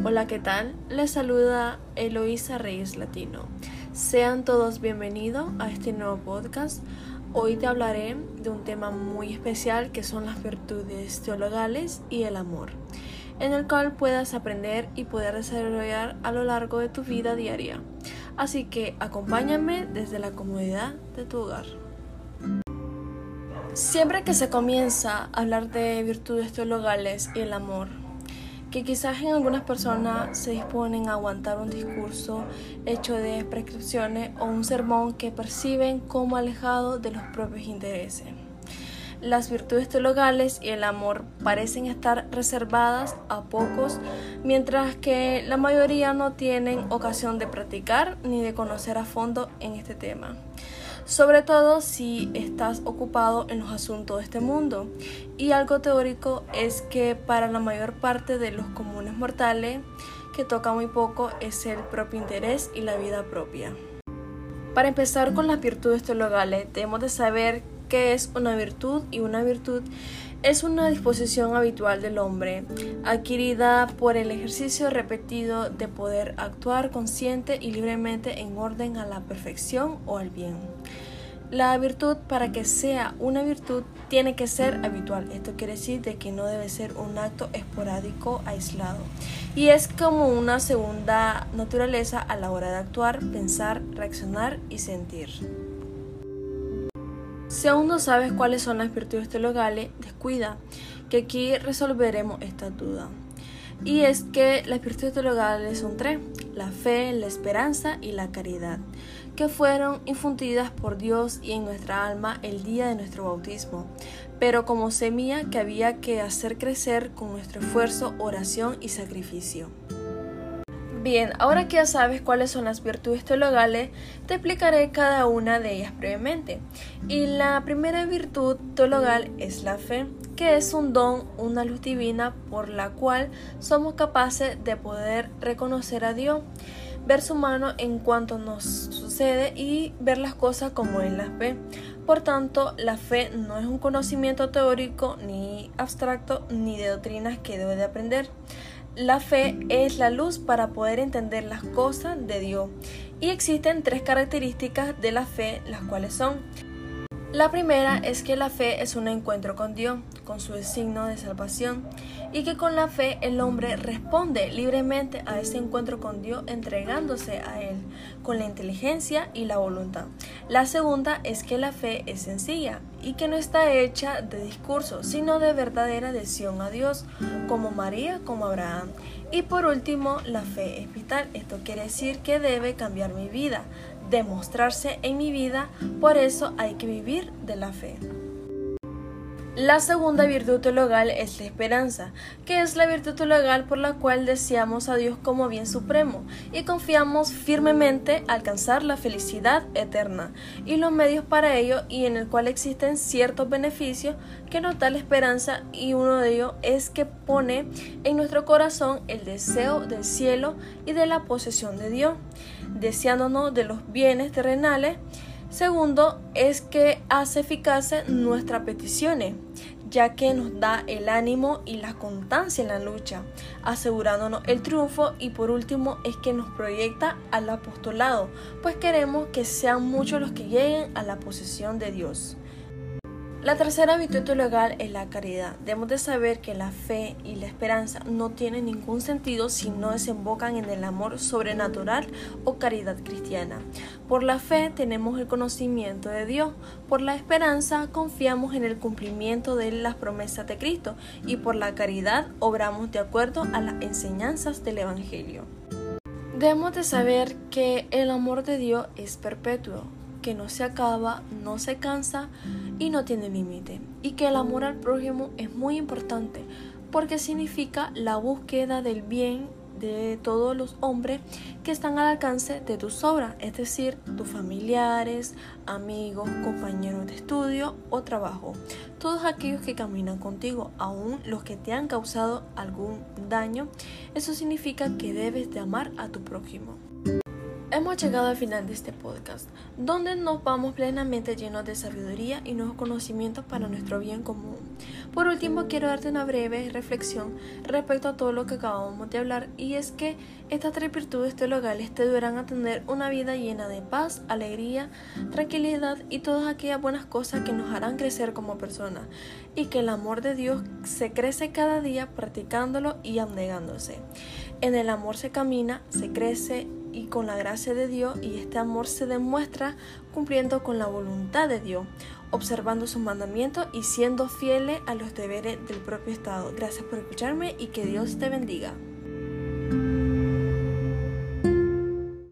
Hola, ¿qué tal? Les saluda Eloísa Reyes Latino. Sean todos bienvenidos a este nuevo podcast. Hoy te hablaré de un tema muy especial que son las virtudes teologales y el amor, en el cual puedas aprender y poder desarrollar a lo largo de tu vida diaria. Así que acompáñame desde la comodidad de tu hogar. Siempre que se comienza a hablar de virtudes teologales y el amor, que quizás en algunas personas se disponen a aguantar un discurso hecho de prescripciones o un sermón que perciben como alejado de los propios intereses. Las virtudes teologales y el amor parecen estar reservadas a pocos, mientras que la mayoría no tienen ocasión de practicar ni de conocer a fondo en este tema sobre todo si estás ocupado en los asuntos de este mundo. Y algo teórico es que para la mayor parte de los comunes mortales, que toca muy poco es el propio interés y la vida propia. Para empezar con las virtudes teologales, debemos de saber qué es una virtud y una virtud es una disposición habitual del hombre, adquirida por el ejercicio repetido de poder actuar consciente y libremente en orden a la perfección o al bien. La virtud, para que sea una virtud, tiene que ser habitual. Esto quiere decir de que no debe ser un acto esporádico, aislado. Y es como una segunda naturaleza a la hora de actuar, pensar, reaccionar y sentir. Si aún no sabes cuáles son las virtudes teologales, descuida, que aquí resolveremos esta duda. Y es que las virtudes teologales son tres, la fe, la esperanza y la caridad, que fueron infundidas por Dios y en nuestra alma el día de nuestro bautismo, pero como semilla que había que hacer crecer con nuestro esfuerzo, oración y sacrificio. Bien, ahora que ya sabes cuáles son las virtudes teologales, te explicaré cada una de ellas brevemente. Y la primera virtud teologal es la fe, que es un don, una luz divina por la cual somos capaces de poder reconocer a Dios, ver su mano en cuanto nos sucede y ver las cosas como Él las ve. Por tanto, la fe no es un conocimiento teórico ni abstracto ni de doctrinas que debe de aprender. La fe es la luz para poder entender las cosas de Dios. Y existen tres características de la fe, las cuales son la primera es que la fe es un encuentro con Dios, con su signo de salvación, y que con la fe el hombre responde libremente a ese encuentro con Dios entregándose a Él, con la inteligencia y la voluntad. La segunda es que la fe es sencilla y que no está hecha de discurso, sino de verdadera adhesión a Dios, como María, como Abraham. Y por último, la fe es vital. Esto quiere decir que debe cambiar mi vida demostrarse en mi vida, por eso hay que vivir de la fe. La segunda virtud teologal es la esperanza, que es la virtud teologal por la cual deseamos a Dios como bien supremo y confiamos firmemente alcanzar la felicidad eterna y los medios para ello y en el cual existen ciertos beneficios que nos da la esperanza y uno de ellos es que pone en nuestro corazón el deseo del cielo y de la posesión de Dios, deseándonos de los bienes terrenales Segundo, es que hace eficaces nuestras peticiones, ya que nos da el ánimo y la constancia en la lucha, asegurándonos el triunfo y por último es que nos proyecta al apostolado, pues queremos que sean muchos los que lleguen a la posesión de Dios. La tercera virtud teologal es la caridad. Debemos de saber que la fe y la esperanza no tienen ningún sentido si no desembocan en el amor sobrenatural o caridad cristiana. Por la fe tenemos el conocimiento de Dios, por la esperanza confiamos en el cumplimiento de las promesas de Cristo y por la caridad obramos de acuerdo a las enseñanzas del Evangelio. Debemos de saber que el amor de Dios es perpetuo, que no se acaba, no se cansa y no tiene límite. Y que el amor al prójimo es muy importante porque significa la búsqueda del bien de todos los hombres que están al alcance de tus obras, es decir, tus familiares, amigos, compañeros de estudio o trabajo, todos aquellos que caminan contigo, aún los que te han causado algún daño, eso significa que debes de amar a tu prójimo. Hemos llegado al final de este podcast, donde nos vamos plenamente llenos de sabiduría y nuevos conocimientos para nuestro bien común. Por último, quiero darte una breve reflexión respecto a todo lo que acabamos de hablar y es que estas tres virtudes te ayudarán a tener una vida llena de paz, alegría, tranquilidad y todas aquellas buenas cosas que nos harán crecer como personas y que el amor de Dios se crece cada día practicándolo y abnegándose. En el amor se camina, se crece y con la gracia de Dios y este amor se demuestra cumpliendo con la voluntad de Dios, observando sus mandamientos y siendo fieles a los deberes del propio Estado. Gracias por escucharme y que Dios te bendiga.